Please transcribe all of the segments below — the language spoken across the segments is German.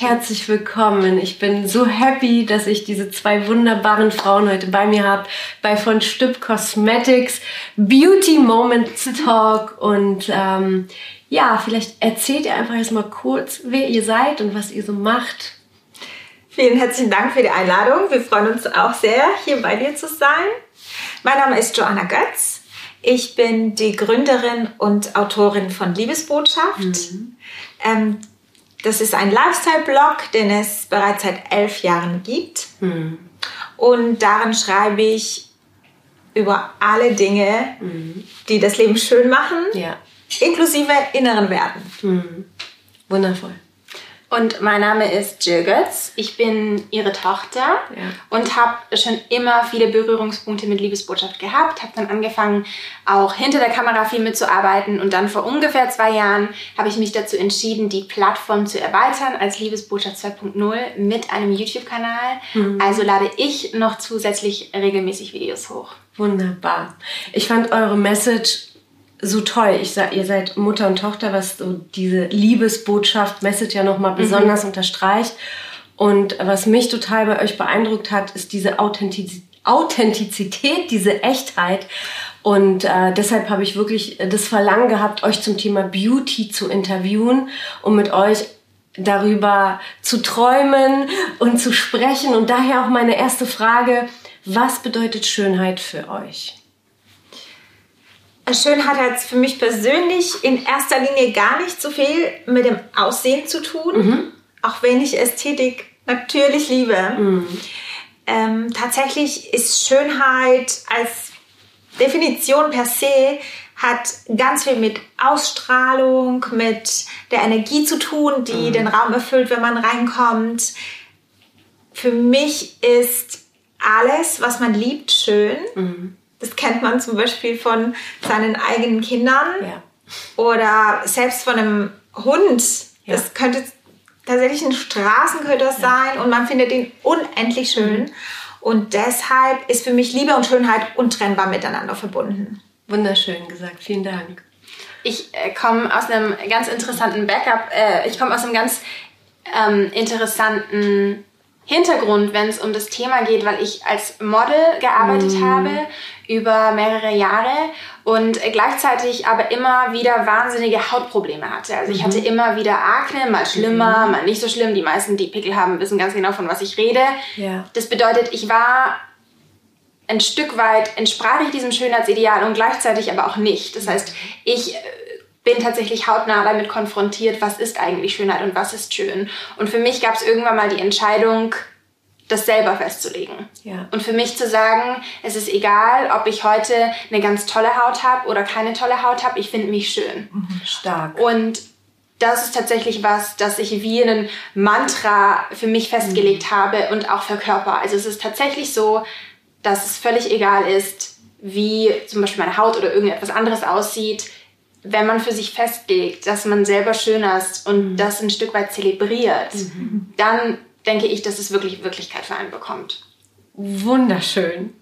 Herzlich willkommen. Ich bin so happy, dass ich diese zwei wunderbaren Frauen heute bei mir habe bei von Stüb Cosmetics Beauty Moments Talk. Und ähm, ja, vielleicht erzählt ihr einfach erstmal kurz, wer ihr seid und was ihr so macht. Vielen herzlichen Dank für die Einladung. Wir freuen uns auch sehr, hier bei dir zu sein. Mein Name ist Joanna Götz. Ich bin die Gründerin und Autorin von Liebesbotschaft. Mhm. Ähm, das ist ein Lifestyle-Blog, den es bereits seit elf Jahren gibt. Mhm. Und darin schreibe ich über alle Dinge, mhm. die das Leben schön machen, ja. inklusive inneren Werten. Mhm. Wundervoll. Und mein Name ist Jill Götz. Ich bin ihre Tochter ja. und habe schon immer viele Berührungspunkte mit Liebesbotschaft gehabt. Habe dann angefangen, auch hinter der Kamera viel mitzuarbeiten. Und dann vor ungefähr zwei Jahren habe ich mich dazu entschieden, die Plattform zu erweitern als Liebesbotschaft 2.0 mit einem YouTube-Kanal. Mhm. Also lade ich noch zusätzlich regelmäßig Videos hoch. Wunderbar. Ich fand eure Message so toll. Ich sag, ihr seid Mutter und Tochter, was so diese Liebesbotschaft, Message ja nochmal mhm. besonders mhm. unterstreicht. Und was mich total bei euch beeindruckt hat, ist diese Authentiz Authentizität, diese Echtheit. Und äh, deshalb habe ich wirklich das Verlangen gehabt, euch zum Thema Beauty zu interviewen, um mit euch darüber zu träumen und zu sprechen. Und daher auch meine erste Frage, was bedeutet Schönheit für euch? Schönheit hat für mich persönlich in erster Linie gar nicht so viel mit dem Aussehen zu tun, mhm. auch wenn ich Ästhetik natürlich liebe. Mhm. Ähm, tatsächlich ist Schönheit als Definition per se hat ganz viel mit Ausstrahlung, mit der Energie zu tun, die mhm. den Raum erfüllt, wenn man reinkommt. Für mich ist alles, was man liebt, schön. Mhm. Das kennt man zum Beispiel von seinen eigenen Kindern ja. oder selbst von einem Hund. Ja. Das könnte tatsächlich ein Straßenköter sein und man findet ihn unendlich schön. Mhm. Und deshalb ist für mich Liebe und Schönheit untrennbar miteinander verbunden. Wunderschön gesagt, vielen Dank. Ich äh, komme aus einem ganz interessanten Backup. Äh, ich komme aus einem ganz ähm, interessanten Hintergrund, wenn es um das Thema geht, weil ich als Model gearbeitet mm. habe über mehrere Jahre und gleichzeitig aber immer wieder wahnsinnige Hautprobleme hatte. Also ich hatte mhm. immer wieder Akne, mal schlimmer, mhm. mal nicht so schlimm. Die meisten, die Pickel haben, wissen ganz genau, von was ich rede. Ja. Das bedeutet, ich war ein Stück weit, entsprach ich diesem Schönheitsideal und gleichzeitig aber auch nicht. Das heißt, ich äh, bin tatsächlich hautnah damit konfrontiert, was ist eigentlich Schönheit und was ist schön. Und für mich gab es irgendwann mal die Entscheidung, das selber festzulegen. Ja. Und für mich zu sagen, es ist egal, ob ich heute eine ganz tolle Haut habe oder keine tolle Haut habe, ich finde mich schön. Mhm, stark. Und das ist tatsächlich was, das ich wie ein Mantra für mich festgelegt mhm. habe und auch für Körper. Also es ist tatsächlich so, dass es völlig egal ist, wie zum Beispiel meine Haut oder irgendetwas anderes aussieht wenn man für sich festlegt, dass man selber schön ist und mhm. das ein Stück weit zelebriert, mhm. dann denke ich, dass es wirklich Wirklichkeit für einen bekommt. Wunderschön.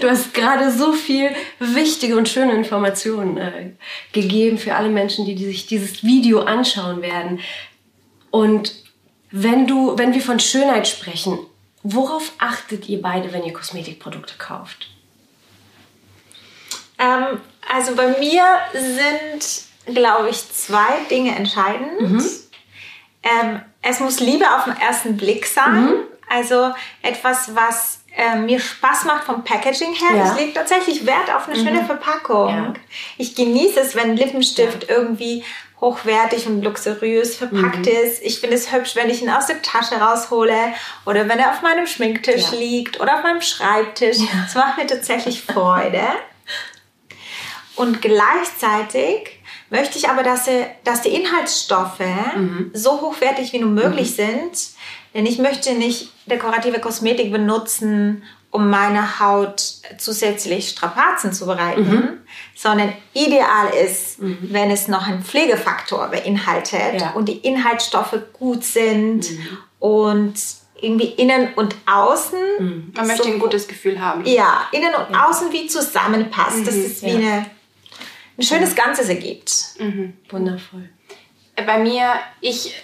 Du hast gerade so viel wichtige und schöne Informationen äh, gegeben für alle Menschen, die, die sich dieses Video anschauen werden. Und wenn du, wenn wir von Schönheit sprechen, worauf achtet ihr beide, wenn ihr Kosmetikprodukte kauft? Ähm, also bei mir sind, glaube ich, zwei Dinge entscheidend. Mhm. Ähm, es muss Liebe auf den ersten Blick sein. Mhm. Also etwas, was äh, mir Spaß macht vom Packaging her. Ja. Ich lege tatsächlich Wert auf eine schöne Verpackung. Ja. Ich genieße es, wenn ein Lippenstift irgendwie hochwertig und luxuriös verpackt ist. Ich finde es hübsch, wenn ich ihn aus der Tasche raushole oder wenn er auf meinem Schminktisch Ja. liegt oder auf meinem Schreibtisch. Das macht mir tatsächlich Freude. Und gleichzeitig möchte ich aber, dass, sie, dass die Inhaltsstoffe so hochwertig wie nur möglich sind. Denn ich möchte nicht dekorative Kosmetik benutzen, um meine Haut zusätzlich Strapazen zu bereiten, sondern ideal ist, wenn es noch einen Pflegefaktor beinhaltet Ja. und die Inhaltsstoffe gut sind und irgendwie innen und außen. Man möchte so- ein gutes Gefühl haben. ja, innen und außen wie zusammenpasst, dass es wie ja. eine, ein schönes Ganzes ergibt. Wundervoll. bei mir, ich,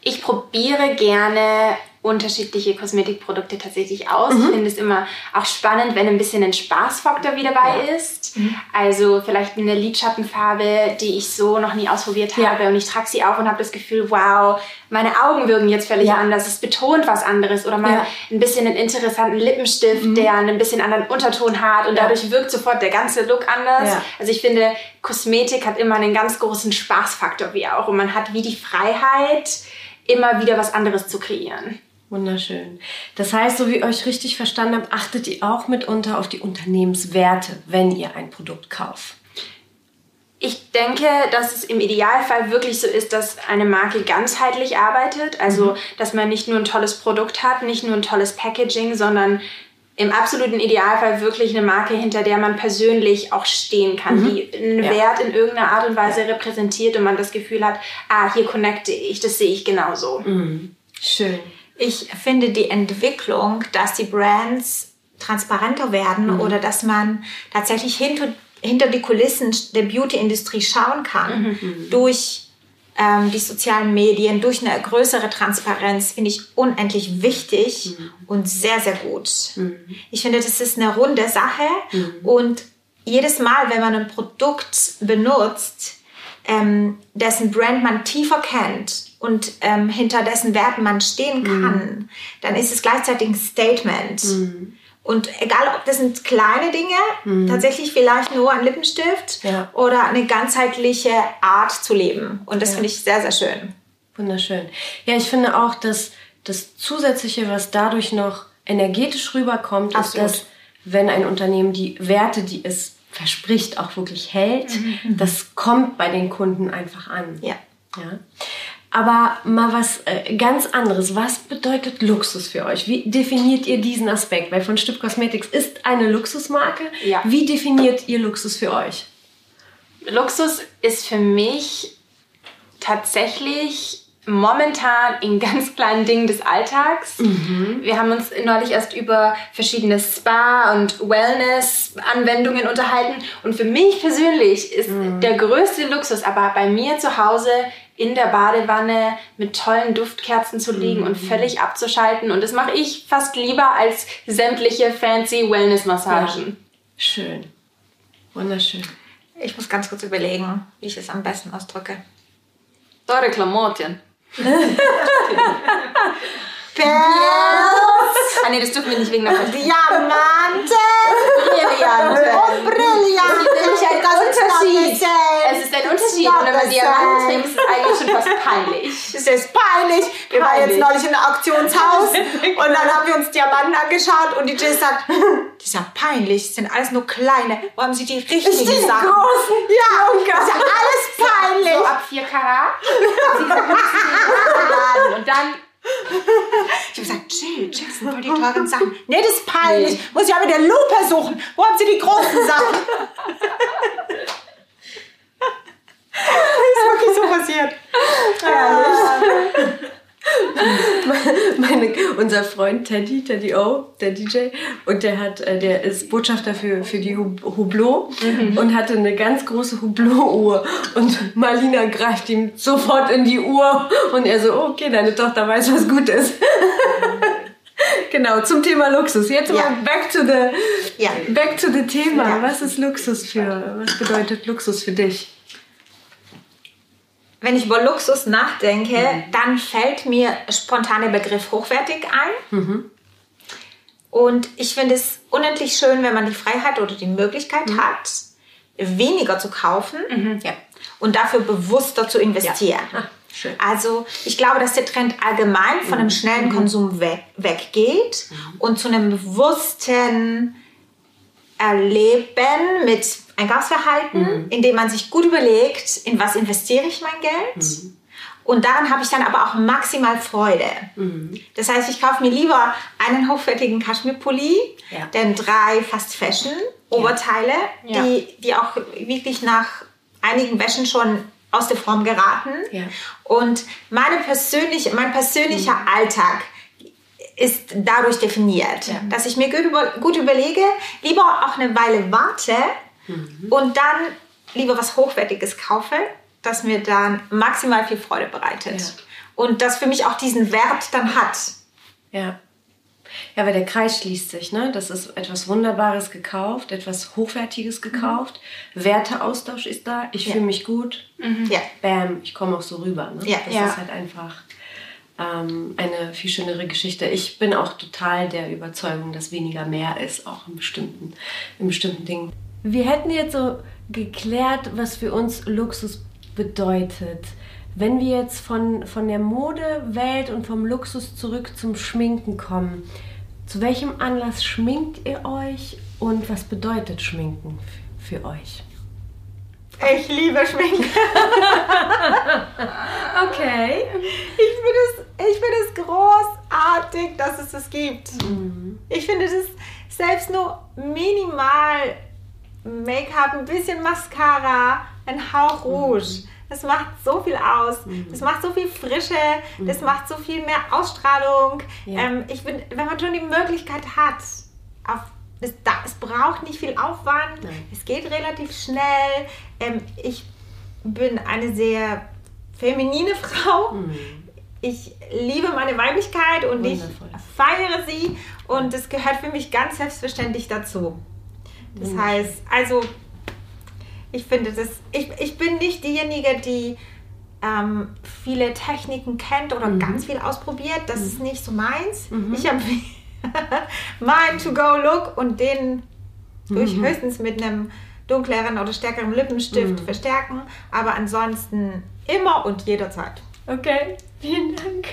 ich probiere gerne unterschiedliche Kosmetikprodukte tatsächlich aus. Ich finde es immer auch spannend, wenn ein bisschen ein Spaßfaktor wie dabei ist. Also vielleicht eine Lidschattenfarbe, die ich so noch nie ausprobiert Ja. habe und ich trage sie auf und habe das Gefühl, wow, meine Augen wirken jetzt völlig Ja. anders. Es betont was anderes oder mal Ja. ein bisschen einen interessanten Lippenstift, der einen bisschen anderen Unterton hat und Ja. dadurch wirkt sofort der ganze Look anders. Ja. Also ich finde, Kosmetik hat immer einen ganz großen Spaßfaktor wie auch. Und man hat wie die Freiheit, immer wieder was anderes zu kreieren. Wunderschön. Das heißt, so wie ich euch richtig verstanden habe, achtet ihr auch mitunter auf die Unternehmenswerte, wenn ihr ein Produkt kauft. Ich denke, dass es im Idealfall wirklich so ist, dass eine Marke ganzheitlich arbeitet. Also, dass man nicht nur ein tolles Produkt hat, nicht nur ein tolles Packaging, sondern im absoluten Idealfall wirklich eine Marke, hinter der man persönlich auch stehen kann, die einen Ja. Wert in irgendeiner Art und Weise repräsentiert und man das Gefühl hat, ah, hier connecte ich, das sehe ich genauso. Schön. Ich finde die Entwicklung, dass die Brands transparenter werden oder dass man tatsächlich hinter, hinter die Kulissen der Beauty-Industrie schauen kann, durch ähm, die sozialen Medien, durch eine größere Transparenz, finde ich unendlich wichtig und sehr, sehr gut. Ich finde, das ist eine runde Sache und jedes Mal, wenn man ein Produkt benutzt, ähm, dessen Brand man tiefer kennt und ähm, hinter dessen Werten man stehen kann, dann ist es gleichzeitig ein Statement. Und egal, ob das sind kleine Dinge, tatsächlich vielleicht nur ein Lippenstift Ja. oder eine ganzheitliche Art zu leben. Und das finde ich sehr, sehr schön. Wunderschön. Ja, ich finde auch, dass das Zusätzliche, was dadurch noch energetisch rüberkommt, Absolut. ist, dass wenn ein Unternehmen die Werte, die es verspricht, auch wirklich hält, das kommt bei den Kunden einfach an. Ja. Ja. Aber mal was äh, ganz anderes. Was bedeutet Luxus für euch? Wie definiert ihr diesen Aspekt? Weil von Stipp Cosmetics ist eine Luxusmarke. Ja. Wie definiert ihr Luxus für euch? Luxus ist für mich tatsächlich momentan in ganz kleinen Dingen des Alltags. Wir haben uns neulich erst über verschiedene Spa- und Wellness-Anwendungen unterhalten. Und für mich persönlich ist der größte Luxus, aber bei mir zu Hause in der Badewanne mit tollen Duftkerzen zu liegen und völlig abzuschalten. Und das mache ich fast lieber als sämtliche fancy Wellness-Massagen. Schön. Wunderschön. Ich muss ganz kurz überlegen, wie ich es am besten ausdrücke. Teure Klamotten. Ah nee, das dürfen wir nicht wegen der Diamanten! Brillanten. Oh, brillant! nämlich ein Unterschied. Unterschied. Und wenn man Diamanten trägt, ist es eigentlich schon fast peinlich. Es ist peinlich. Wir waren jetzt Peinlich. neulich in einem Auktionshaus und dann haben wir uns Diamanten angeschaut und die Jay sagt, "Hm, die sind peinlich, das sind alles nur kleine. Wo haben sie die richtigen Die Sachen? großen. Ja, das ist ja alles peinlich. So ab 4 Karat. Sie Laden. Und dann Ich habe gesagt, Jill, Jill, sind voll die teuren Sachen. Nee, das ist peinlich. Muss ich ja mit der Lupe suchen. Wo haben sie die großen Sachen? Ist wirklich so passiert. Meine, unser Freund Teddy, Teddy O, der DJ, und der hat, äh, der ist Botschafter für, für die Hub- Hublot und hatte eine ganz große Hublot-Uhr. Und Marlina greift ihm sofort in die Uhr und er so, okay, deine Tochter weiß, was gut ist. genau, zum Thema Luxus. Jetzt Ja. mal back to the, Ja. back to the Thema. Ja. Was ist Luxus für, was bedeutet Luxus für dich? Wenn ich über Luxus nachdenke, mhm. dann fällt mir spontan der Begriff hochwertig ein. Mhm. Und ich finde es unendlich schön, wenn man die Freiheit oder die Möglichkeit mhm. hat, weniger zu kaufen mhm. ja. und dafür bewusster zu investieren. Ja. Ah, also ich glaube, dass der Trend allgemein von einem schnellen mhm. Konsum weg, weggeht mhm. und zu einem bewussten Erleben mit Einkaufsverhalten, mhm. indem man sich gut überlegt, in was investiere ich mein Geld. Mhm. Und daran habe ich dann aber auch maximal Freude. Mhm. Das heißt, ich kaufe mir lieber einen hochwertigen Kaschmirpulli, ja. denn drei Fast Fashion Oberteile, ja. Die, die auch wirklich nach einigen Wäschen schon aus der Form geraten. Ja. Und meine persönliche, mein persönlicher mhm. Alltag ist dadurch definiert, ja. dass ich mir gut, über, gut, überlege, lieber auch eine Weile warte mhm. und dann lieber was Hochwertiges kaufe, das mir dann maximal viel Freude bereitet. Ja. Und das für mich auch diesen Wert dann hat. Ja. Ja, weil der Kreis schließt sich, ne? Das ist etwas Wunderbares gekauft, etwas Hochwertiges gekauft. Mhm. Werteaustausch ist da. Ich ja. fühle mich gut. Mhm. Ja. Bam, ich komme auch so rüber. Ne? Ja. Das ja. ist halt einfach ähm, eine viel schönere Geschichte. Ich bin auch total der Überzeugung, dass weniger mehr ist, auch in bestimmten, in bestimmten Dingen. Wir hätten jetzt so geklärt, was für uns Luxus bedeutet. Wenn wir jetzt von, von der Modewelt und vom Luxus zurück zum Schminken kommen, zu welchem Anlass schminkt ihr euch und was bedeutet Schminken für euch? Ich liebe Schminken. okay. Ich finde es, ich find es großartig, dass es das gibt. Mhm. Ich finde es selbst nur minimal Make-up, ein bisschen Mascara, ein Hauch Rouge. Mhm. Das macht so viel aus. Mhm. Das macht so viel Frische. Mhm. Das macht so viel mehr Ausstrahlung. Ja. Ähm, ich bin, wenn man schon die Möglichkeit hat, auf, es, da, es braucht nicht viel Aufwand. Nein. Es geht relativ schnell. Ähm, ich bin eine sehr feminine Frau. Mhm. Ich liebe meine Weiblichkeit und Wundervoll. ich feiere sie. Und es gehört für mich ganz selbstverständlich dazu. Das heißt, also ich finde das, ich, ich bin nicht diejenige, die ähm, viele Techniken kennt oder mhm. ganz viel ausprobiert. Das mhm. ist nicht so meins. Mhm. Ich habe mein To-Go-Look und den durch mhm. höchstens mit einem dunkleren oder stärkeren Lippenstift mhm. verstärken. Aber ansonsten immer und jederzeit. Okay, vielen Dank.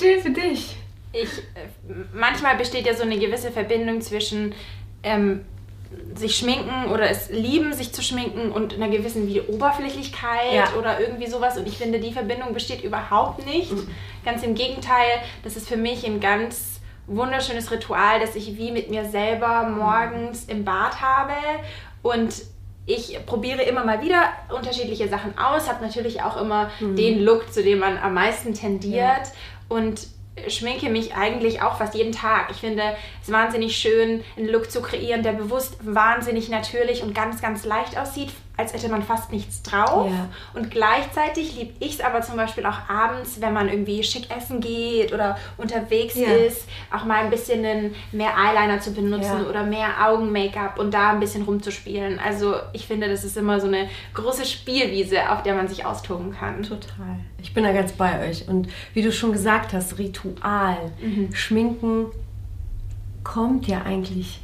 Jill, für dich. Ich, äh, manchmal besteht ja so eine gewisse Verbindung zwischen ähm, sich schminken oder es lieben, sich zu schminken und einer gewissen wie Oberflächlichkeit ja. oder irgendwie sowas. Und ich finde, die Verbindung besteht überhaupt nicht. Mhm. Ganz im Gegenteil, das ist für mich ein ganz wunderschönes Ritual, das ich wie mit mir selber morgens im Bad habe. Und ich probiere immer mal wieder unterschiedliche Sachen aus, habe natürlich auch immer mhm. den Look, zu dem man am meisten tendiert. Ja. Und schminke mich eigentlich auch fast jeden Tag. Ich finde es wahnsinnig schön, einen Look zu kreieren, der bewusst wahnsinnig natürlich und ganz, ganz leicht aussieht, als hätte man fast nichts drauf. Ja. Und gleichzeitig liebe ich es aber zum Beispiel auch abends, wenn man irgendwie schick essen geht oder unterwegs ja. ist, auch mal ein bisschen mehr Eyeliner zu benutzen ja. oder mehr Augen-Make-up und da ein bisschen rumzuspielen. Also ich finde, das ist immer so eine große Spielwiese, auf der man sich austoben kann. Total. Ich bin da ganz bei euch. Und wie du schon gesagt hast, Ritual, mhm. Schminken kommt ja eigentlich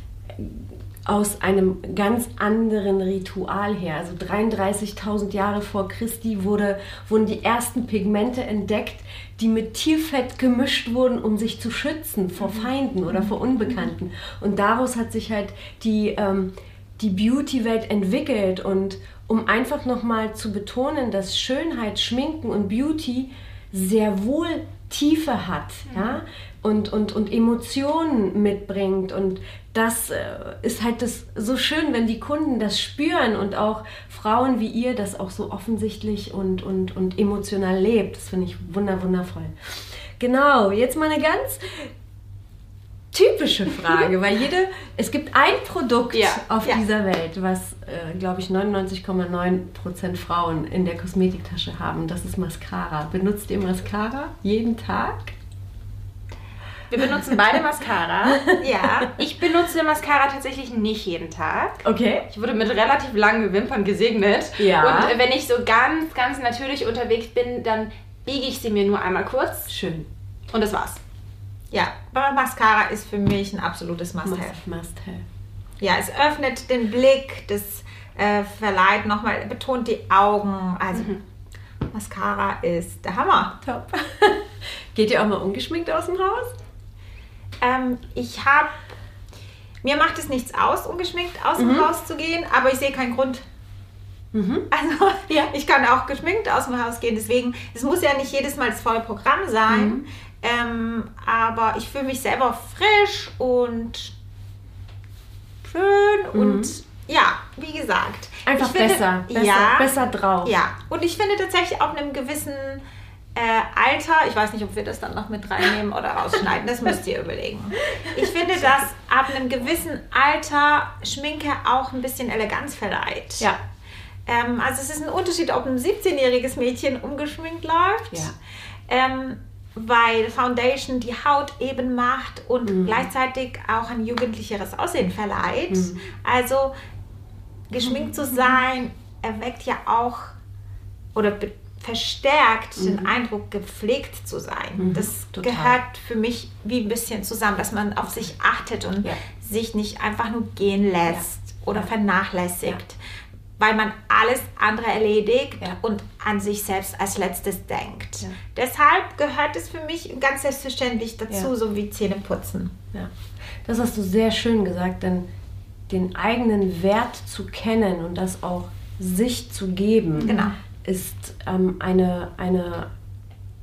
aus einem ganz anderen Ritual her. Also 33.000 Jahre vor Christi wurde, wurden die ersten Pigmente entdeckt, die mit Tierfett gemischt wurden, um sich zu schützen vor mhm. Feinden oder vor Unbekannten. Und daraus hat sich halt die, ähm, die Beauty-Welt entwickelt. Und um einfach nochmal zu betonen, dass Schönheit, Schminken und Beauty sehr wohl Tiefe hat. Ja? und, und, und Emotionen mitbringt. Und das äh, ist halt das so schön, wenn die Kunden das spüren und auch Frauen wie ihr das auch so offensichtlich und, und, und emotional lebt. Das finde ich wunder, wundervoll. Genau, jetzt mal eine ganz typische Frage, weil jede, es gibt ein Produkt ja, auf ja. dieser Welt, was, äh, glaube ich, 99,9% Frauen in der Kosmetiktasche haben. Das ist Mascara. Benutzt ihr Mascara jeden Tag? Wir benutzen beide Mascara. Ja. Ich benutze Mascara tatsächlich nicht jeden Tag. Okay. Ich wurde mit relativ langen Wimpern gesegnet. Ja. Und wenn ich so ganz, ganz natürlich unterwegs bin, dann biege ich sie mir nur einmal kurz Schön. und das war's. Ja, aber Mascara ist für mich ein absolutes Must-Have. Must, must have. Ja, es öffnet den Blick, das äh, verleiht nochmal, betont die Augen. Also Mascara ist der Hammer. Top. Geht ihr auch mal ungeschminkt aus dem Haus? Ähm, ich habe, mir macht es nichts aus, ungeschminkt aus dem Haus zu gehen, aber ich sehe keinen Grund. Also Ja. ich kann auch geschminkt aus dem Haus gehen, deswegen, es muss ja nicht jedes Mal das volle Programm sein, ähm, aber ich fühle mich selber frisch und schön und ja, wie gesagt. Einfach finde- besser, besser, ja, besser drauf. Ja, und ich finde tatsächlich ab einem gewissen äh, Alter, ich weiß nicht, ob wir das dann noch mit reinnehmen oder rausschneiden, das müsst ihr überlegen. Ich finde, dass ab einem gewissen Alter Schminke auch ein bisschen Eleganz verleiht. Ja. Ähm, also es ist ein Unterschied, ob ein 17-jähriges Mädchen ungeschminkt läuft. Ja. Ähm, weil Foundation die Haut eben macht und gleichzeitig auch ein jugendlicheres Aussehen verleiht. Also geschminkt zu sein erweckt ja auch oder verstärkt den Eindruck, gepflegt zu sein. das total. gehört für mich wie ein bisschen zusammen, dass man auf sich achtet und Ja. sich nicht einfach nur gehen lässt oder vernachlässigt, weil man alles andere erledigt Ja. und an sich selbst als letztes denkt. Ja. Deshalb gehört es für mich ganz selbstverständlich dazu, Ja. so wie Zähne putzen. Ja, das hast du sehr schön gesagt, denn den eigenen Wert zu kennen und das auch sich zu geben, Genau. Ist ähm, eine, eine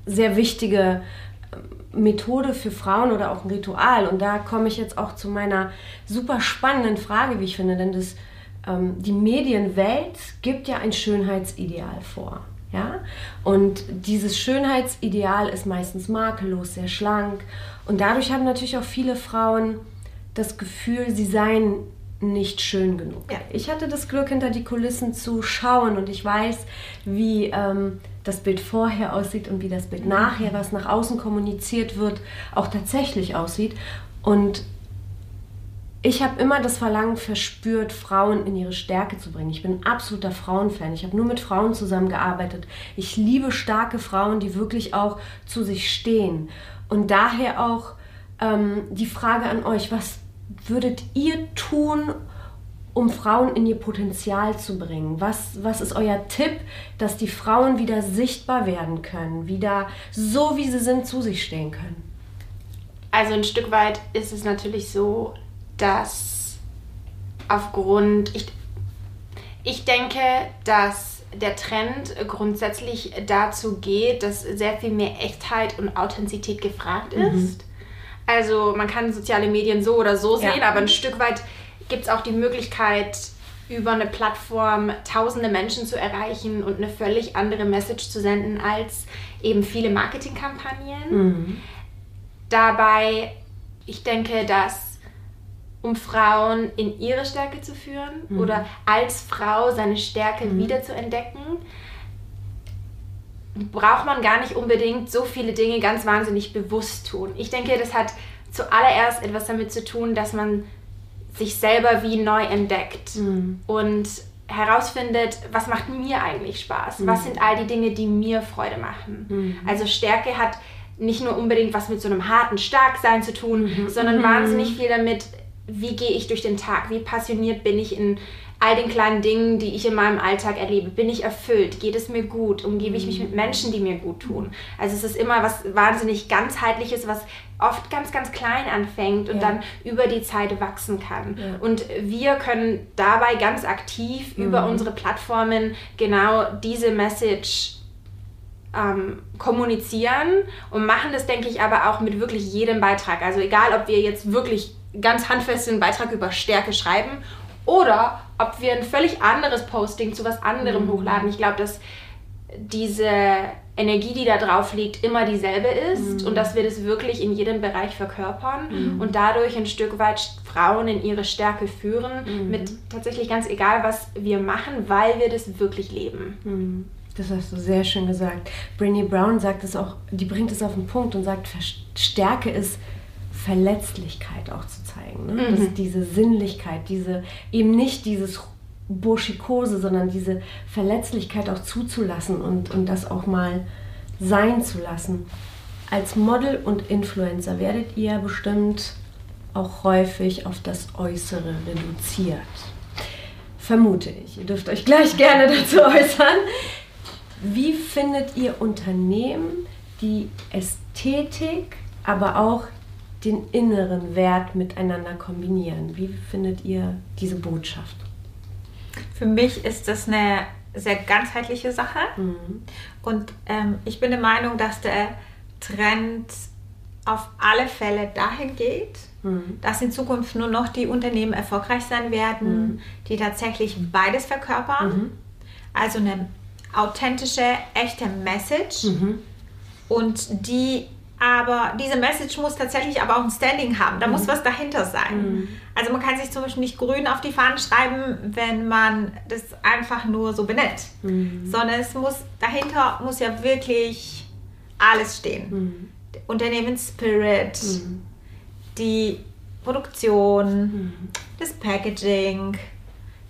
sehr wichtige ähm, Methode für Frauen oder auch ein Ritual. Und da komme ich jetzt auch zu meiner super spannenden Frage, wie ich finde, denn das, ähm, die Medienwelt gibt ja ein Schönheitsideal vor. Ja? Und dieses Schönheitsideal ist meistens makellos, sehr schlank. Und dadurch haben natürlich auch viele Frauen das Gefühl, sie seien nicht schön genug. Ja. Ich hatte das Glück, hinter die Kulissen zu schauen und ich weiß, wie ähm, das Bild vorher aussieht und wie das Bild nachher, was nach außen kommuniziert wird, auch tatsächlich aussieht. Und ich habe immer das Verlangen verspürt, Frauen in ihre Stärke zu bringen. Ich bin ein absoluter Frauenfan. Ich habe nur mit Frauen zusammengearbeitet. Ich liebe starke Frauen, die wirklich auch zu sich stehen. Und daher auch ähm, die Frage an euch, was würdet ihr tun, um Frauen in ihr Potenzial zu bringen? Was, was ist euer Tipp, dass die Frauen wieder sichtbar werden können, wieder so, wie sie sind, zu sich stehen können? Also ein Stück weit ist es natürlich so, dass aufgrund, ich, ich denke, dass der Trend grundsätzlich dazu geht, dass sehr viel mehr Echtheit und Authentizität gefragt ist. Also man kann soziale Medien so oder so Ja. sehen, aber ein Stück weit gibt es auch die Möglichkeit, über eine Plattform tausende Menschen zu erreichen und eine völlig andere Message zu senden als eben viele Marketingkampagnen. Dabei, ich denke, dass um Frauen in ihre Stärke zu führen oder als Frau seine Stärke wieder zu entdecken, braucht man gar nicht unbedingt so viele Dinge ganz wahnsinnig bewusst tun. Ich denke, das hat zuallererst etwas damit zu tun, dass man sich selber wie neu entdeckt und herausfindet, was macht mir eigentlich Spaß? Was sind all die Dinge, die mir Freude machen? Also Stärke hat nicht nur unbedingt was mit so einem harten Starksein zu tun, sondern wahnsinnig viel damit, wie gehe ich durch den Tag? Wie passioniert bin ich in all den kleinen Dingen, die ich in meinem Alltag erlebe? Bin ich erfüllt? Geht es mir gut? Umgebe ich mich mit Menschen, die mir gut tun? Also es ist immer was wahnsinnig ganzheitliches, was oft ganz, ganz klein anfängt und Ja. dann über die Zeit wachsen kann. Und wir können dabei ganz aktiv über unsere Plattformen genau diese Message ähm, kommunizieren und machen das, denke ich, aber auch mit wirklich jedem Beitrag. Also egal, ob wir jetzt wirklich ganz handfest einen Beitrag über Stärke schreiben oder ob wir ein völlig anderes Posting zu was anderem hochladen. Ich glaube, dass diese Energie, die da drauf liegt, immer dieselbe ist und dass wir das wirklich in jedem Bereich verkörpern und dadurch ein Stück weit Frauen in ihre Stärke führen, mit tatsächlich ganz egal, was wir machen, weil wir das wirklich leben. Das hast du sehr schön gesagt. Brené Brown sagt es auch, die bringt es auf den Punkt und sagt, Stärke ist Verletzlichkeit auch zu zeigen. Ne? Mhm. Das, diese Sinnlichkeit, diese eben nicht dieses Burschikose, sondern diese Verletzlichkeit auch zuzulassen und, und das auch mal sein zu lassen. Als Model und Influencer werdet ihr bestimmt auch häufig auf das Äußere reduziert. Vermute ich. Ihr dürft euch gleich gerne dazu äußern. Wie findet ihr Unternehmen, die Ästhetik, aber auch den inneren Wert miteinander kombinieren? Wie findet ihr diese Botschaft? Für mich ist das eine sehr ganzheitliche Sache. Mhm. Und ähm, ich bin der Meinung, dass der Trend auf alle Fälle dahin geht, mhm. dass in Zukunft nur noch die Unternehmen erfolgreich sein werden, mhm. die tatsächlich beides verkörpern. Mhm. Also eine authentische, echte Message mhm. und die aber diese Message muss tatsächlich aber auch ein Standing haben. Da mhm. muss was dahinter sein. Mhm. Also man kann sich zum Beispiel nicht grün auf die Fahnen schreiben, wenn man das einfach nur so benennt. Mhm. Sondern es muss dahinter muss ja wirklich alles stehen. Mhm. Unternehmensspirit, mhm. die Produktion, mhm. das Packaging,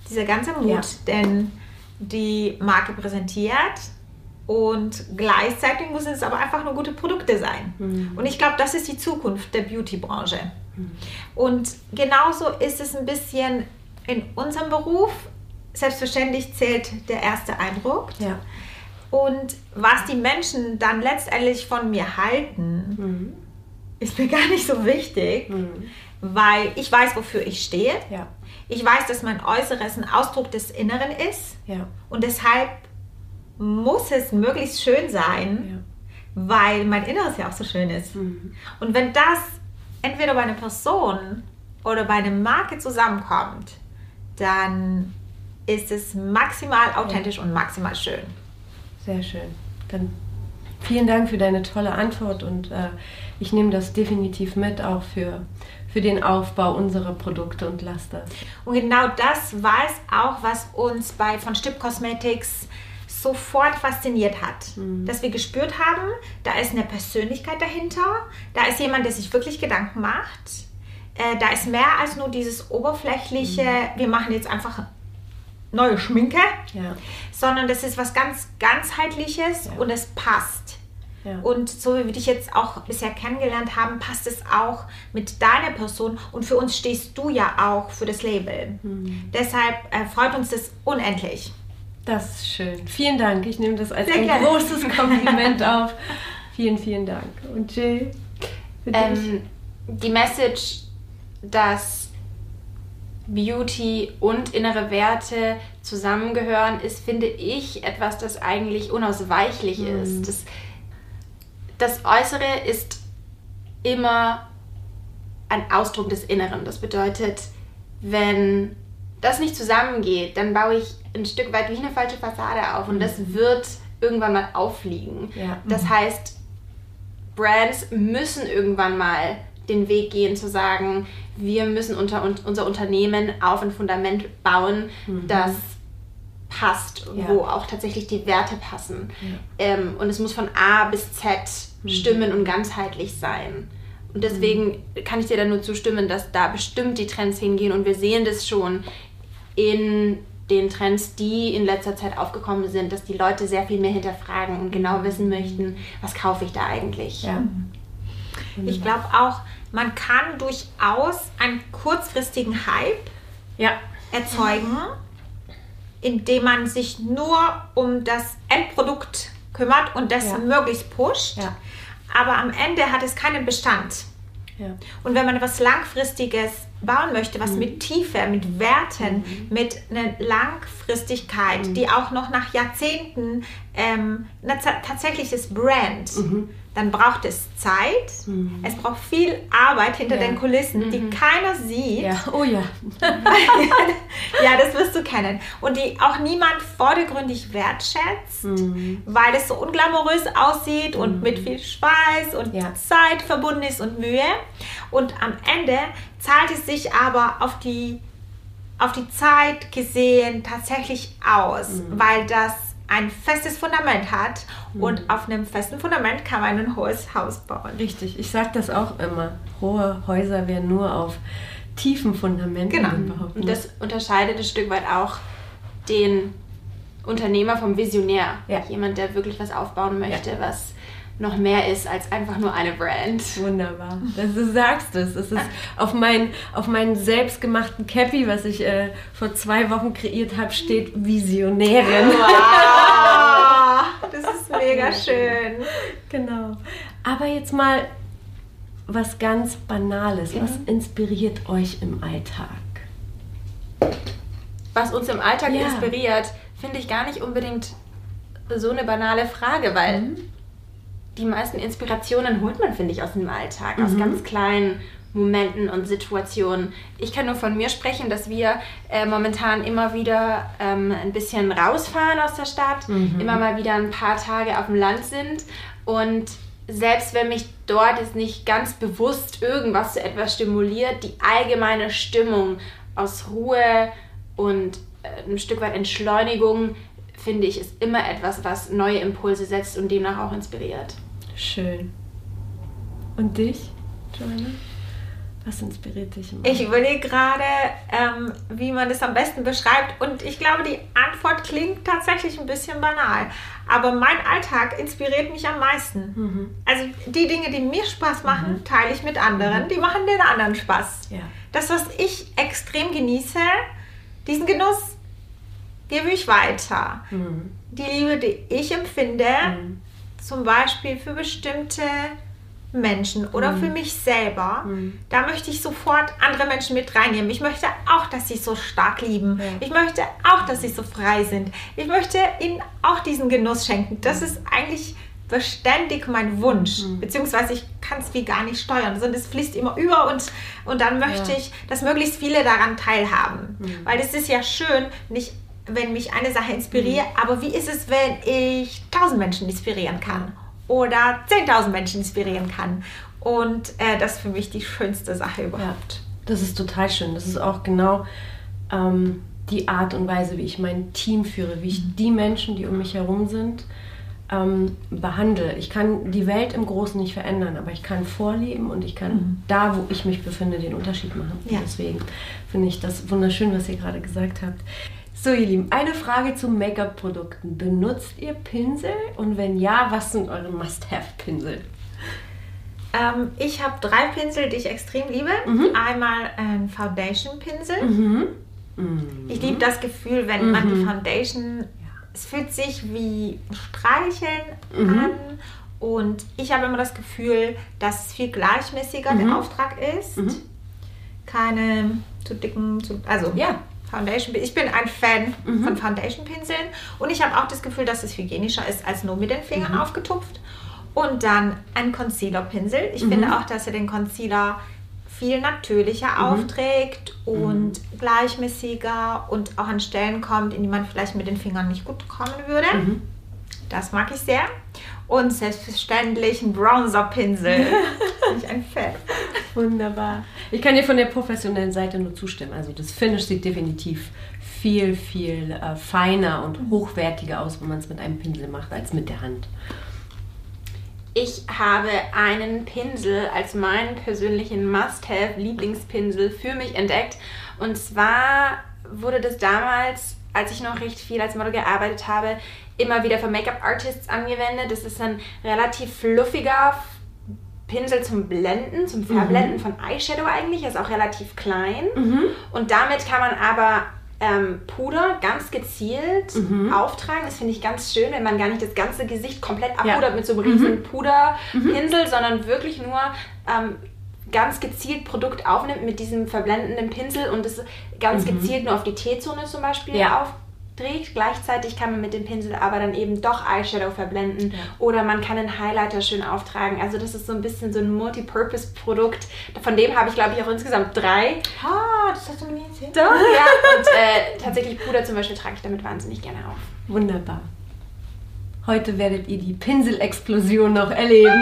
dieser ganze Mut, ja. den die Marke präsentiert und gleichzeitig müssen es aber einfach nur gute Produkte sein. Mhm. Und ich glaube, das ist die Zukunft der Beauty-Branche. Mhm. Und genauso ist es ein bisschen in unserem Beruf. Selbstverständlich zählt der erste Eindruck. Ja. Und was die Menschen dann letztendlich von mir halten, mhm. ist mir gar nicht so wichtig, mhm. weil ich weiß, wofür ich stehe. Ja. Ich weiß, dass mein Äußeres ein Ausdruck des Inneren ist. Ja. Und deshalb muss es möglichst schön sein, ja. weil mein Inneres ja auch so schön ist. Mhm. Und wenn das entweder bei einer Person oder bei einer Marke zusammenkommt, dann ist es maximal authentisch ja. und maximal schön. Sehr schön. Dann vielen Dank für deine tolle Antwort und äh, ich nehme das definitiv mit, auch für, für den Aufbau unserer Produkte und Laster. Und genau das war es auch, was uns bei von Stipp Cosmetics sofort fasziniert hat. Mhm. Dass wir gespürt haben, da ist eine Persönlichkeit dahinter, da ist jemand, der sich wirklich Gedanken macht. Äh, da ist mehr als nur dieses oberflächliche, mhm. wir machen jetzt einfach neue Schminke, ja. sondern das ist was ganz ganzheitliches ja. und es passt. Ja. Und so wie wir dich jetzt auch bisher kennengelernt haben, passt es auch mit deiner Person und für uns stehst du ja auch für das Label. Mhm. Deshalb äh, freut uns das unendlich. Das ist schön. Vielen Dank. Ich nehme das als Sehr ein gerne. großes Kompliment auf. Vielen, vielen Dank. Und Jill? Ähm, die Message, dass Beauty und innere Werte zusammengehören, ist, finde ich, etwas, das eigentlich unausweichlich mhm. ist. Das, das Äußere ist immer ein Ausdruck des Inneren. Das bedeutet, wenn das nicht zusammengeht, dann baue ich ein Stück weit wie eine falsche Fassade auf und mhm. das wird irgendwann mal auffliegen. Ja. Das mhm. heißt, Brands müssen irgendwann mal den Weg gehen zu sagen, wir müssen unter, unser Unternehmen auf ein Fundament bauen, mhm. das passt, ja. wo auch tatsächlich die Werte passen. Ja. Ähm, und es muss von A bis Z mhm. stimmen und ganzheitlich sein. Und deswegen mhm. kann ich dir da nur zustimmen, dass da bestimmt die Trends hingehen und wir sehen das schon in den Trends, die in letzter Zeit aufgekommen sind, dass die Leute sehr viel mehr hinterfragen und genau wissen möchten, was kaufe ich da eigentlich. Ja. Ich glaube auch, man kann durchaus einen kurzfristigen Hype ja. erzeugen, indem man sich nur um das Endprodukt kümmert und das ja. möglichst pusht. Ja. Aber am Ende hat es keinen Bestand. Und wenn man etwas Langfristiges bauen möchte, was mhm. mit Tiefe, mit Werten, mhm. mit einer Langfristigkeit, mhm. die auch noch nach Jahrzehnten ähm, ein tatsächliches Brand, mhm. dann braucht es Zeit, mhm. es braucht viel Arbeit hinter ja. den Kulissen, die mhm. keiner sieht. Ja. Oh ja. ja, das wirst du kennen. Und die auch niemand vordergründig wertschätzt, weil es so unglamourös aussieht und mit viel Schweiß und ja. Zeit verbunden ist und Mühe. Und am Ende zahlt es sich aber auf die, auf die Zeit gesehen tatsächlich aus, mhm. weil das ein festes Fundament hat. Mhm. Und auf einem festen Fundament kann man ein hohes Haus bauen. Richtig, ich sage das auch immer. Hohe Häuser werden nur auf tiefen Fundamenten Genau. gebaut. Und das unterscheidet ein Stück weit auch den Unternehmer vom Visionär. Ja. Jemand, der wirklich was aufbauen möchte, was noch mehr ist als einfach nur eine Brand. Wunderbar. Das, du sagst es. Es ist auf, mein, auf meinen selbstgemachten Cappy, was ich äh, vor zwei Wochen kreiert habe, steht Visionärin. Ah, das ist mega schön. Genau. Aber jetzt mal was ganz Banales. Was inspiriert euch im Alltag? Was uns im Alltag Ja. inspiriert, finde ich gar nicht unbedingt so eine banale Frage, weil Mhm. Die meisten Inspirationen holt man, finde ich, aus dem Alltag, aus Mhm. ganz kleinen Momenten und Situationen. Ich kann nur von mir sprechen, dass wir äh, momentan immer wieder ähm, ein bisschen rausfahren aus der Stadt, Mhm. immer mal wieder ein paar Tage auf dem Land sind und selbst wenn mich dort jetzt nicht ganz bewusst irgendwas zu etwas stimuliert, die allgemeine Stimmung aus Ruhe und äh, ein Stück weit Entschleunigung, finde ich, ist immer etwas, was neue Impulse setzt und demnach auch inspiriert. Schön. Und dich, Joanna? Was inspiriert dich im Ich überlege gerade, ähm, wie man das am besten beschreibt. Und ich glaube, die Antwort klingt tatsächlich ein bisschen banal. Aber mein Alltag inspiriert mich am meisten. Also die Dinge, die mir Spaß machen, teile ich mit anderen. Die machen den anderen Spaß. Ja. Das, was ich extrem genieße, diesen Genuss gebe ich weiter. Mhm. Die Liebe, die ich empfinde, zum Beispiel für bestimmte Menschen oder für mich selber, da möchte ich sofort andere Menschen mit reinnehmen. Ich möchte auch, dass sie so stark lieben. Ja. Ich möchte auch, dass sie so frei sind. Ich möchte ihnen auch diesen Genuss schenken. Das ist eigentlich beständig mein Wunsch, beziehungsweise ich kann es wie gar nicht steuern, sondern es fließt immer über und, und dann möchte Ja. ich, dass möglichst viele daran teilhaben. Weil es ist ja schön, nicht wenn mich eine Sache inspiriert, aber wie ist es, wenn ich tausend Menschen inspirieren kann oder 10.000 Menschen inspirieren kann? Und äh, das ist für mich die schönste Sache Ja, überhaupt. das ist total schön. Das ist auch genau ähm, die Art und Weise, wie ich mein Team führe, wie ich die Menschen, die um mich herum sind, ähm, behandle. Ich kann die Welt im Großen nicht verändern, aber ich kann vorleben und ich kann da, wo ich mich befinde, den Unterschied machen. Ja. Deswegen finde ich das wunderschön, was ihr gerade gesagt habt. So, ihr Lieben, eine Frage zu Make-up-Produkten. Benutzt ihr Pinsel? Und wenn ja, was sind eure Must-Have-Pinsel? Ähm, ich habe drei Pinsel, die ich extrem liebe. Einmal ein Foundation-Pinsel. Mhm. Ich liebe das Gefühl, wenn man die Foundation, es fühlt sich wie Streicheln an. Und ich habe immer das Gefühl, dass es viel gleichmäßiger der Auftrag ist. Keine zu dicken, zu, also Ja. Foundation. Ich bin ein Fan von Foundation-Pinseln und ich habe auch das Gefühl, dass es hygienischer ist als nur mit den Fingern aufgetupft. Und dann ein Concealer-Pinsel. Ich finde auch, dass er den Concealer viel natürlicher aufträgt und gleichmäßiger und auch an Stellen kommt, in die man vielleicht mit den Fingern nicht gut kommen würde. Das mag ich sehr. Und selbstverständlich ein Bronzer-Pinsel. bin ich ein Fan. Wunderbar. Ich kann dir von der professionellen Seite nur zustimmen. Also das Finish sieht definitiv viel, viel äh, feiner und hochwertiger aus, wenn man es mit einem Pinsel macht, als mit der Hand. Ich habe einen Pinsel als meinen persönlichen Must-Have-Lieblingspinsel für mich entdeckt. Und zwar wurde das damals, als ich noch recht viel als Model gearbeitet habe, immer wieder für Make-up-Artists angewendet. Das ist ein relativ fluffiger Pinsel zum Blenden, zum Verblenden von Eyeshadow eigentlich. Er ist auch relativ klein. Und damit kann man aber ähm, Puder ganz gezielt auftragen. Das finde ich ganz schön, wenn man gar nicht das ganze Gesicht komplett Ja. abpudert mit so einem riesen Puderpinsel, sondern wirklich nur ähm, ganz gezielt Produkt aufnimmt mit diesem verblendenden Pinsel und es ganz gezielt nur auf die T-Zone zum Beispiel Ja. Aufträgt. Gleichzeitig kann man mit dem Pinsel aber dann eben doch Eyeshadow verblenden oder man kann einen Highlighter schön auftragen. Also das ist so ein bisschen so ein Multipurpose-Produkt. Von dem habe ich glaube ich auch insgesamt drei. Ah, das hast du mir nie erzählt. Doch, ja. Und äh, tatsächlich Puder zum Beispiel trage ich damit wahnsinnig gerne auf. Wunderbar. Heute werdet ihr die Pinselexplosion noch erleben.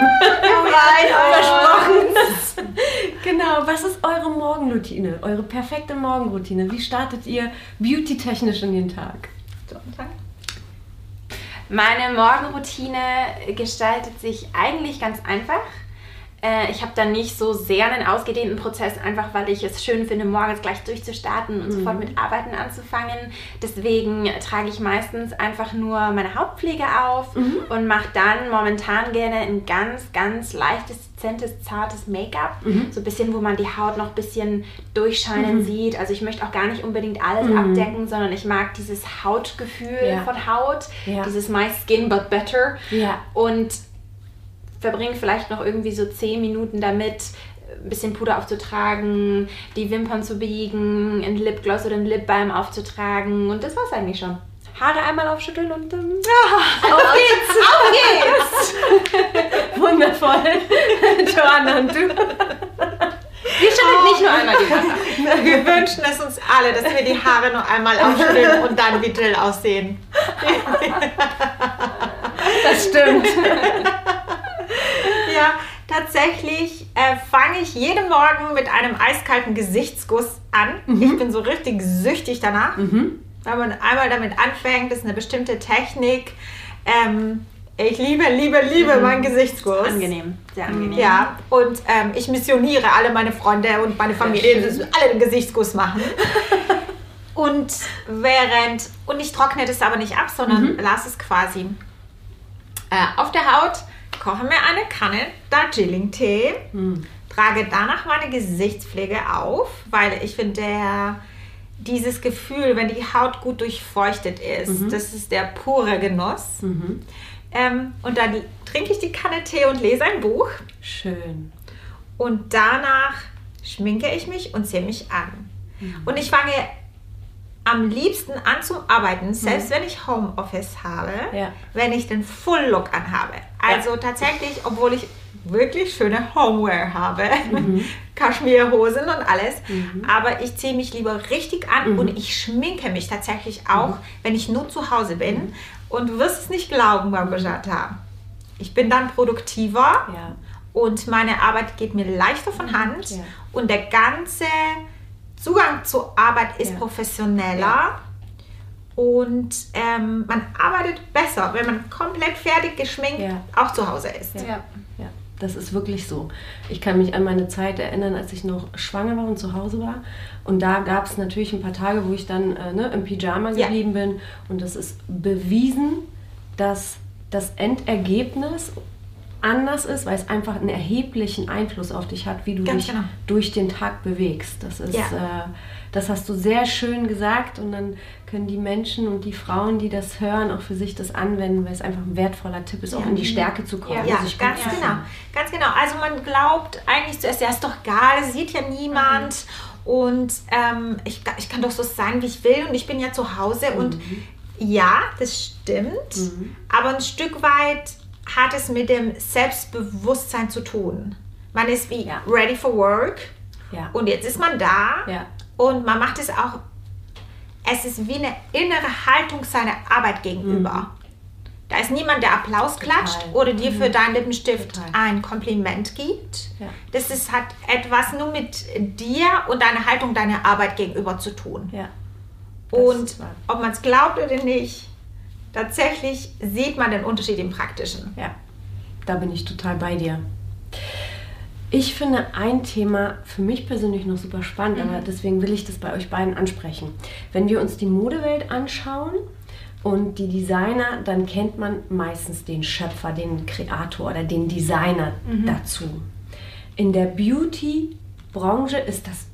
Versprochen. genau. Was ist eure Morgenroutine? Eure perfekte Morgenroutine? Wie startet ihr beauty-technisch in den Tag? Meine Morgenroutine gestaltet sich eigentlich ganz einfach. Äh, ich habe dann nicht so sehr einen ausgedehnten Prozess, einfach weil ich es schön finde, morgens gleich durchzustarten und mhm. sofort mit Arbeiten anzufangen. Deswegen trage ich meistens einfach nur meine Hautpflege auf mhm. und mache dann momentan gerne ein ganz, ganz leichtes, dezentes, zartes Make-up. Mhm. So ein bisschen, wo man die Haut noch ein bisschen durchscheinen mhm. sieht. Also ich möchte auch gar nicht unbedingt alles mhm. abdecken, sondern ich mag dieses Hautgefühl ja. von Haut. Ja. Dieses My Skin But Better. Ja. Und verbringe vielleicht noch irgendwie so 10 Minuten damit, ein bisschen Puder aufzutragen, die Wimpern zu biegen, ein Lipgloss oder ein Lipbalm aufzutragen und das war's eigentlich schon. Haare einmal aufschütteln und dann. Ja, auf geht's! auf geht's! Wundervoll. Joanna und du. Wir schütteln oh. nicht nur einmal die Haare. Wir wünschen es uns alle, dass wir die Haare noch einmal aufschütteln und dann wie Jill aussehen. Das stimmt tatsächlich äh, fange ich jeden Morgen mit einem eiskalten Gesichtsguss an. Mhm. Ich bin so richtig süchtig danach. Mhm. Wenn man einmal damit anfängt, ist eine bestimmte Technik. Ähm, ich liebe, liebe, liebe mhm. meinen Gesichtsguss. Angenehm, sehr angenehm. Ja, und ähm, ich missioniere alle meine Freunde und meine Familie, dass alle den Gesichtsguss machen. und während, und ich trockne das aber nicht ab, sondern mhm. lasse es quasi äh, auf der Haut koche mir eine Kanne Darjeeling-Tee, hm. trage danach meine Gesichtspflege auf, weil ich finde, dieses Gefühl, wenn die Haut gut durchfeuchtet ist, mhm. das ist der pure Genuss. Mhm. Ähm, und dann trinke ich die Kanne Tee und lese ein Buch. Schön. Und danach schminke ich mich und ziehe mich an. Mhm. Und ich fange am liebsten an zum Arbeiten, selbst mhm. wenn ich Homeoffice habe, ja. wenn ich den Full Look anhabe. Also ja. tatsächlich, obwohl ich wirklich schöne Homeware habe, mhm. Kaschmirhosen und alles, mhm. aber ich ziehe mich lieber richtig an mhm. und ich schminke mich tatsächlich auch, mhm. wenn ich nur zu Hause bin. Und du wirst es nicht glauben, Barbajata. Ich bin dann produktiver ja. und meine Arbeit geht mir leichter von Hand und der ganze Zugang zur Arbeit ist ja. professioneller ja. Und ähm, man arbeitet besser, wenn man komplett fertig geschminkt ja. auch zu Hause ist. Ja. ja, das ist wirklich so. Ich kann mich an meine Zeit erinnern, als ich noch schwanger war und zu Hause war. Und da gab es natürlich ein paar Tage, wo ich dann äh, ne, im Pyjama geblieben bin. Und das ist bewiesen, dass das Endergebnis anders ist, weil es einfach einen erheblichen Einfluss auf dich hat, wie du Ganz dich genau. durch den Tag bewegst. Das ist, ja. äh, das hast du sehr schön gesagt und dann können die Menschen und die Frauen, die das hören, auch für sich das anwenden, weil es einfach ein wertvoller Tipp ist, ja. auch in die Stärke zu kommen. Ja, ganz genau. Ganz genau. Also man glaubt eigentlich zuerst, ja ist doch egal, sieht ja niemand. Mhm. Und ähm, ich, ich kann doch so sein, wie ich will und ich bin ja zu Hause mhm. und ja, das stimmt. Mhm. Aber ein Stück weit hat es mit dem Selbstbewusstsein zu tun. Man ist wie ja. ready for work ja. und jetzt ist man da ja. Und man macht es auch, es ist wie eine innere Haltung seiner Arbeit gegenüber. Mhm. Da ist niemand, der Applaus Total. klatscht oder dir für mhm. deinen Lippenstift Total. ein Kompliment gibt. Ja. Das ist, hat etwas nur mit dir und deiner Haltung deiner Arbeit gegenüber zu tun. Ja. Und ob man es glaubt oder nicht, tatsächlich sieht man den Unterschied im Praktischen. Ja, da bin ich total bei dir. Ich finde ein Thema für mich persönlich noch super spannend, mhm. aber deswegen will ich das bei euch beiden ansprechen. Wenn wir uns die Modewelt anschauen und die Designer, dann kennt man meistens den Schöpfer, den Kreator oder den Designer mhm. dazu. In der Beauty-Branche ist das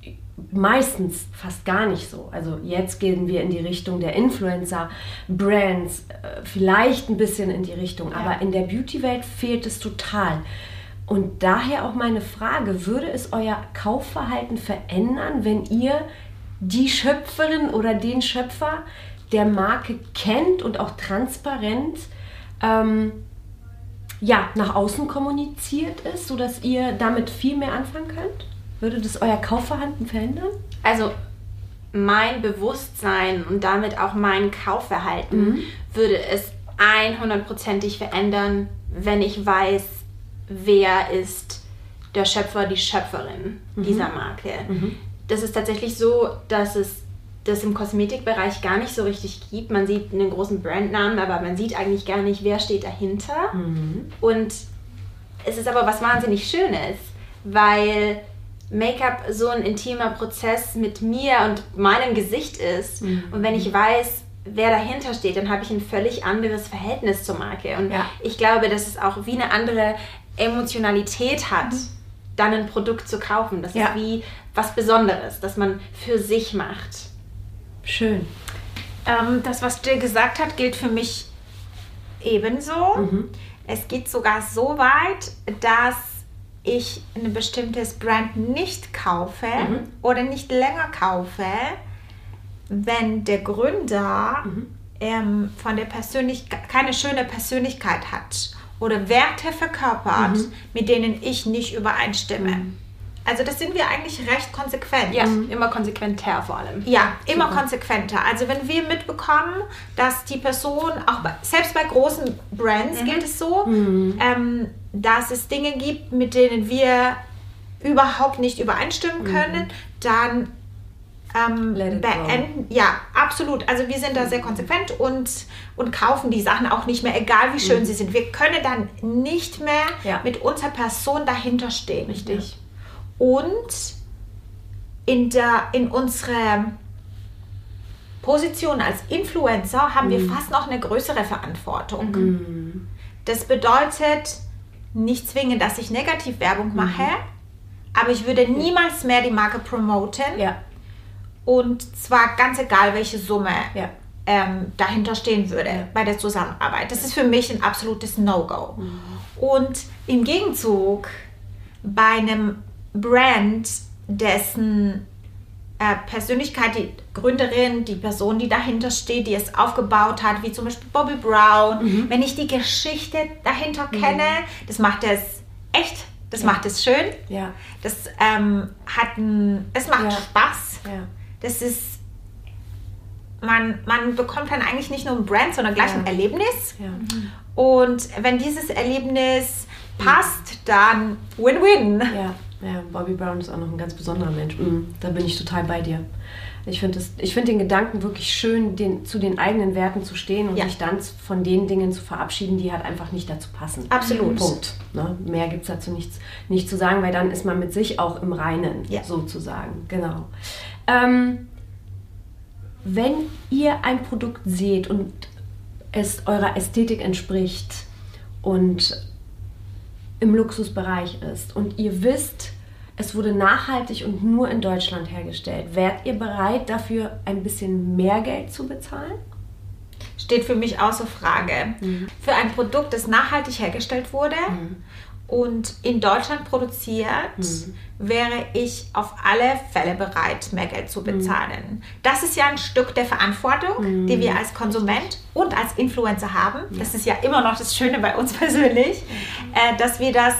meistens fast gar nicht so. Also jetzt gehen wir in die Richtung der Influencer, Brands, äh, vielleicht ein bisschen in die Richtung, ja. aber in der Beauty-Welt fehlt es total. Und daher auch meine Frage, würde es euer Kaufverhalten verändern, wenn ihr die Schöpferin oder den Schöpfer der Marke kennt und auch transparent ähm, ja, nach außen kommuniziert ist, sodass ihr damit viel mehr anfangen könnt? Würde das euer Kaufverhalten verändern? Also mein Bewusstsein und damit auch mein Kaufverhalten mhm. würde es 100%ig verändern, wenn ich weiß, wer ist der Schöpfer, die Schöpferin mhm. dieser Marke. Mhm. Das ist tatsächlich so, dass es das im Kosmetikbereich gar nicht so richtig gibt. Man sieht einen großen Brandnamen, aber man sieht eigentlich gar nicht, wer steht dahinter. Mhm. Und es ist aber was wahnsinnig Schönes, weil Make-up so ein intimer Prozess mit mir und meinem Gesicht ist. Mhm. Und wenn ich weiß, wer dahinter steht, dann habe ich ein völlig anderes Verhältnis zur Marke. Und Ja. ich glaube, dass es auch wie eine andere Emotionalität hat, dann ein Produkt zu kaufen. Das Mhm. Ja. ist wie was Besonderes, das man für sich macht. Schön. Ähm, das, was Jill gesagt hat, gilt für mich ebenso. Es geht sogar so weit, dass ich ein bestimmtes Brand nicht kaufe oder nicht länger kaufe, wenn der Gründer ähm, von der Persönlichkeit keine schöne Persönlichkeit hat oder Werte verkörpert, mit denen ich nicht übereinstimme. Also das sind wir eigentlich recht konsequent. Ja, immer konsequenter vor allem. Ja, immer konsequenter. Also wenn wir mitbekommen, dass die Person, auch bei, selbst bei großen Brands gilt es so, ähm, dass es Dinge gibt, mit denen wir überhaupt nicht übereinstimmen können, dann ähm, go. beenden. Ja, absolut. Also wir sind da sehr konsequent und, und kaufen die Sachen auch nicht mehr, egal wie schön sie sind. Wir können dann nicht mehr Ja. mit unserer Person dahinter stehen. Richtig. Und in, der, in unserer Position als Influencer haben wir fast noch eine größere Verantwortung. Das bedeutet nicht zwingend, dass ich Negativwerbung mache, aber ich würde niemals mehr die Marke promoten. Ja. Und zwar ganz egal, welche Summe Ja. ähm, dahinter stehen würde bei der Zusammenarbeit. Das ist für mich ein absolutes No-Go. Und im Gegenzug bei einem Brand, dessen äh, Persönlichkeit, die Gründerin, die Person, die dahinter steht, die es aufgebaut hat, wie zum Beispiel Bobby Brown, wenn ich die Geschichte dahinter kenne, das macht es echt, das macht es schön, Ja. das ähm, hat ein, es macht Ja. Spaß. Ja. Das ist, man, man bekommt dann eigentlich nicht nur ein Brand, sondern gleich Ja. ein Erlebnis. Ja. Und wenn dieses Erlebnis passt, dann Win-Win. Ja, ja, Bobby Brown ist auch noch ein ganz besonderer Mensch. Mhm, da bin ich total bei dir. Ich finde find den Gedanken wirklich schön, den, zu den eigenen Werten zu stehen und Ja. sich dann von den Dingen zu verabschieden, die halt einfach nicht dazu passen. Absolut. Punkt. Ne? Mehr gibt es dazu nichts, nicht zu sagen, weil dann ist man mit sich auch im Reinen, Ja. sozusagen. Genau. Ähm, wenn ihr ein Produkt seht und es eurer Ästhetik entspricht und im Luxusbereich ist und ihr wisst, es wurde nachhaltig und nur in Deutschland hergestellt, wärt ihr bereit dafür ein bisschen mehr Geld zu bezahlen? Steht für mich außer Frage. Für ein Produkt, das nachhaltig hergestellt wurde und in Deutschland produziert, wäre ich auf alle Fälle bereit, mehr Geld zu bezahlen. Das ist ja ein Stück der Verantwortung, die wir als Konsument und als Influencer haben. Das ist ja immer noch das Schöne bei uns persönlich, äh, dass wir das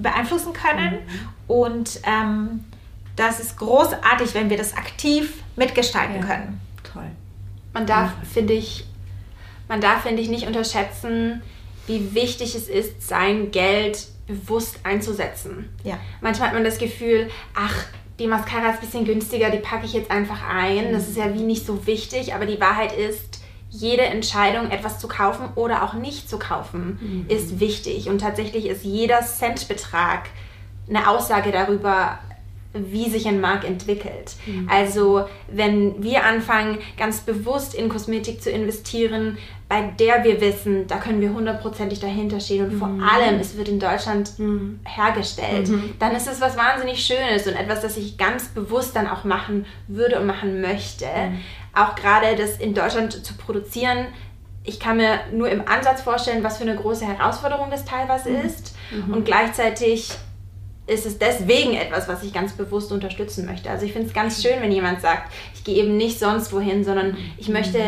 beeinflussen können. Und ähm, das ist großartig, wenn wir das aktiv mitgestalten Ja. können. Toll. Man darf, finde ich, man darf, finde ich, nicht unterschätzen, wie wichtig es ist, sein Geld bewusst einzusetzen. Ja. Manchmal hat man das Gefühl, ach, die Mascara ist ein bisschen günstiger, die packe ich jetzt einfach ein. Das ist ja wie nicht so wichtig, aber die Wahrheit ist, jede Entscheidung, etwas zu kaufen oder auch nicht zu kaufen, ist wichtig. Und tatsächlich ist jeder Centbetrag eine Aussage darüber, wie sich ein Markt entwickelt. Also wenn wir anfangen, ganz bewusst in Kosmetik zu investieren, bei der wir wissen, da können wir hundertprozentig dahinter stehen und vor allem, es wird in Deutschland hergestellt, dann ist es was wahnsinnig Schönes und etwas, das ich ganz bewusst dann auch machen würde und machen möchte. Auch gerade das in Deutschland zu produzieren, ich kann mir nur im Ansatz vorstellen, was für eine große Herausforderung das teilweise ist. Und gleichzeitig ist es deswegen etwas, was ich ganz bewusst unterstützen möchte. Also ich finde es ganz schön, wenn jemand sagt, ich gehe eben nicht sonst wohin, sondern ich möchte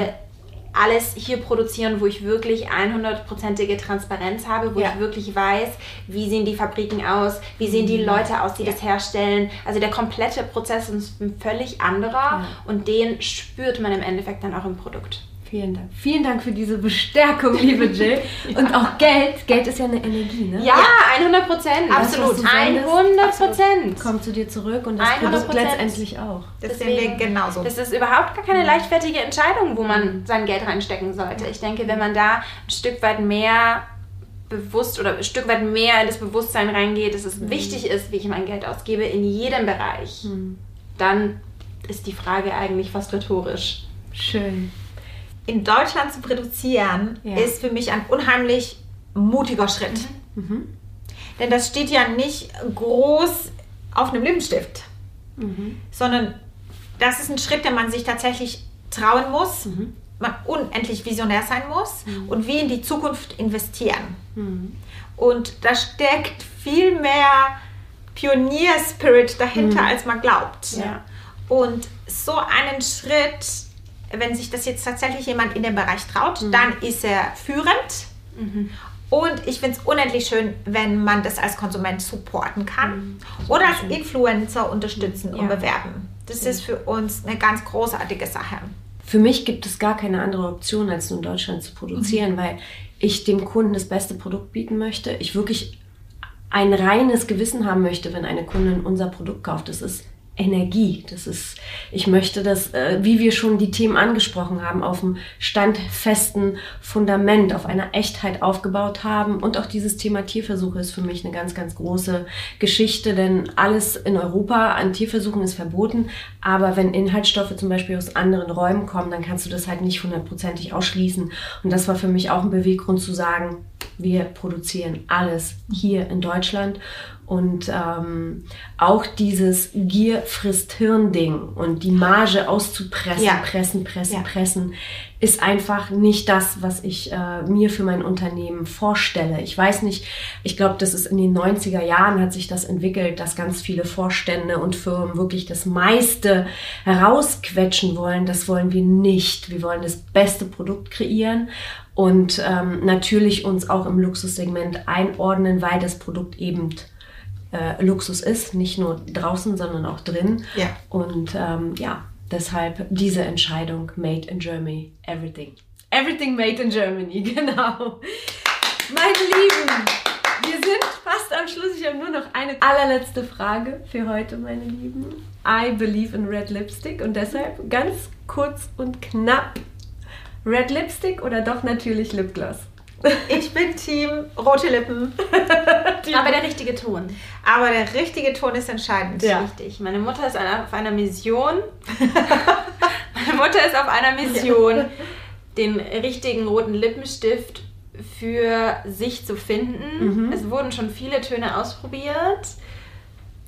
alles hier produzieren, wo ich wirklich 100%ige Transparenz habe, wo Ja. ich wirklich weiß, wie sehen die Fabriken aus, wie sehen die Leute aus, die das herstellen. Also der komplette Prozess ist ein völlig anderer und den spürt man im Endeffekt dann auch im Produkt. Vielen Dank. Vielen Dank für diese Bestärkung, liebe Jill. Und auch Geld. Geld ist ja eine Energie, ne? Ja, 100 Prozent. Absolut. Das, was du sendest, 100 Prozent. Kommt zu dir zurück und das 100%. Produkt letztendlich auch. Wir genauso. Das ist überhaupt gar keine leichtfertige Entscheidung, wo man sein Geld reinstecken sollte. Ich denke, wenn man da ein Stück weit mehr bewusst oder ein Stück weit mehr in das Bewusstsein reingeht, dass es wichtig ist, wie ich mein Geld ausgebe, in jedem Bereich, dann ist die Frage eigentlich fast rhetorisch. Schön. In Deutschland zu produzieren, Ja. ist für mich ein unheimlich mutiger Schritt. Denn das steht ja nicht groß auf einem Lippenstift, sondern das ist ein Schritt, den man sich tatsächlich trauen muss, man unendlich visionär sein muss und wie in die Zukunft investieren. Und da steckt viel mehr Pionier-Spirit dahinter, als man glaubt. Ja. Und so einen Schritt, wenn sich das jetzt tatsächlich jemand in dem Bereich traut, dann ist er führend. Und ich finde es unendlich schön, wenn man das als Konsument supporten kann oder als Influencer unterstützen und Ja. bewerben. Das ist für uns eine ganz großartige Sache. Für mich gibt es gar keine andere Option, als nur in Deutschland zu produzieren, weil ich dem Kunden das beste Produkt bieten möchte. Ich wirklich ein reines Gewissen haben möchte, wenn eine Kundin unser Produkt kauft. Das ist Energie. Das ist, ich möchte das, äh, wie wir schon die Themen angesprochen haben, auf einem standfesten Fundament, auf einer Echtheit aufgebaut haben. Und auch dieses Thema Tierversuche ist für mich eine ganz, ganz große Geschichte, denn alles in Europa an Tierversuchen ist verboten. Aber wenn Inhaltsstoffe zum Beispiel aus anderen Räumen kommen, dann kannst du das halt nicht hundertprozentig ausschließen. Und das war für mich auch ein Beweggrund zu sagen, wir produzieren alles hier in Deutschland. Und ähm, auch dieses Gier frisst Hirn-Ding und die Marge auszupressen, Ja. pressen, pressen, Ja. pressen, ist einfach nicht das, was ich äh, mir für mein Unternehmen vorstelle. Ich weiß nicht, ich glaube, das ist in den 90er Jahren hat sich das entwickelt, dass ganz viele Vorstände und Firmen wirklich das meiste herausquetschen wollen. Das wollen wir nicht. Wir wollen das beste Produkt kreieren und ähm, natürlich uns auch im Luxussegment einordnen, weil das Produkt eben äh, Luxus ist, nicht nur draußen, sondern auch drin. Ja. Und ähm, ja, deshalb diese Entscheidung, Made in Germany, everything. Everything made in Germany, genau. Meine Lieben, wir sind fast am Schluss. Ich habe nur noch eine allerletzte Frage für heute, meine Lieben. I believe in red lipstick und deshalb ganz kurz und knapp. Red Lipstick oder doch natürlich Lipgloss? Ich bin Team rote Lippen, Aber der richtige Ton. aber der richtige Ton ist entscheidend. Ja. Richtig. Meine Mutter ist auf einer Mission. Meine Mutter ist auf einer Mission, den richtigen roten Lippenstift für sich zu finden. Es wurden schon viele Töne ausprobiert.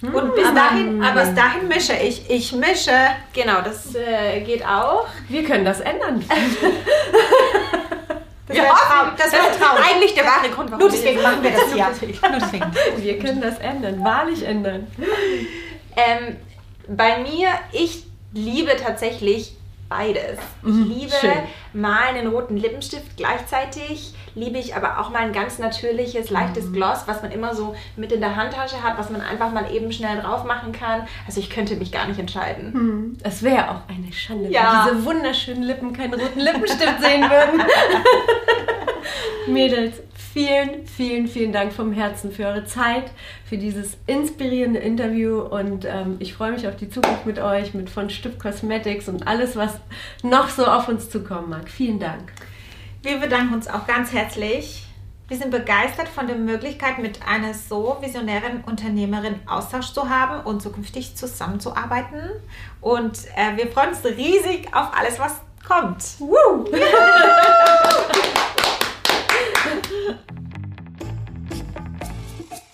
Und bis dahin, aber bis dahin mische ich. Ich mische. Genau, das äh, geht auch. Wir können das ändern. Das wäre Traum. Das wäre Das ist Traum. eigentlich der wahre Grund, warum Nur wir deswegen das- machen wir das hier. Nur deswegen. Wir können das ändern, wahrlich ändern. Ähm, bei mir, ich liebe tatsächlich beides. Ich liebe schön. mal einen roten Lippenstift gleichzeitig, liebe ich aber auch mal ein ganz natürliches, leichtes Gloss, was man immer so mit in der Handtasche hat, was man einfach mal eben schnell drauf machen kann. Also ich könnte mich gar nicht entscheiden. Es wäre auch eine Schande, Ja. wenn diese wunderschönen Lippen keinen roten Lippenstift sehen würden. Mädels, vielen, vielen, vielen Dank vom Herzen für eure Zeit, für dieses inspirierende Interview und ähm, ich freue mich auf die Zukunft mit euch, mit von Stück Cosmetics und alles, was noch so auf uns zukommen mag. Vielen Dank. Wir bedanken uns auch ganz herzlich. Wir sind begeistert von der Möglichkeit, mit einer so visionären Unternehmerin Austausch zu haben und zukünftig zusammenzuarbeiten. Und äh, wir freuen uns riesig auf alles, was kommt. Woo!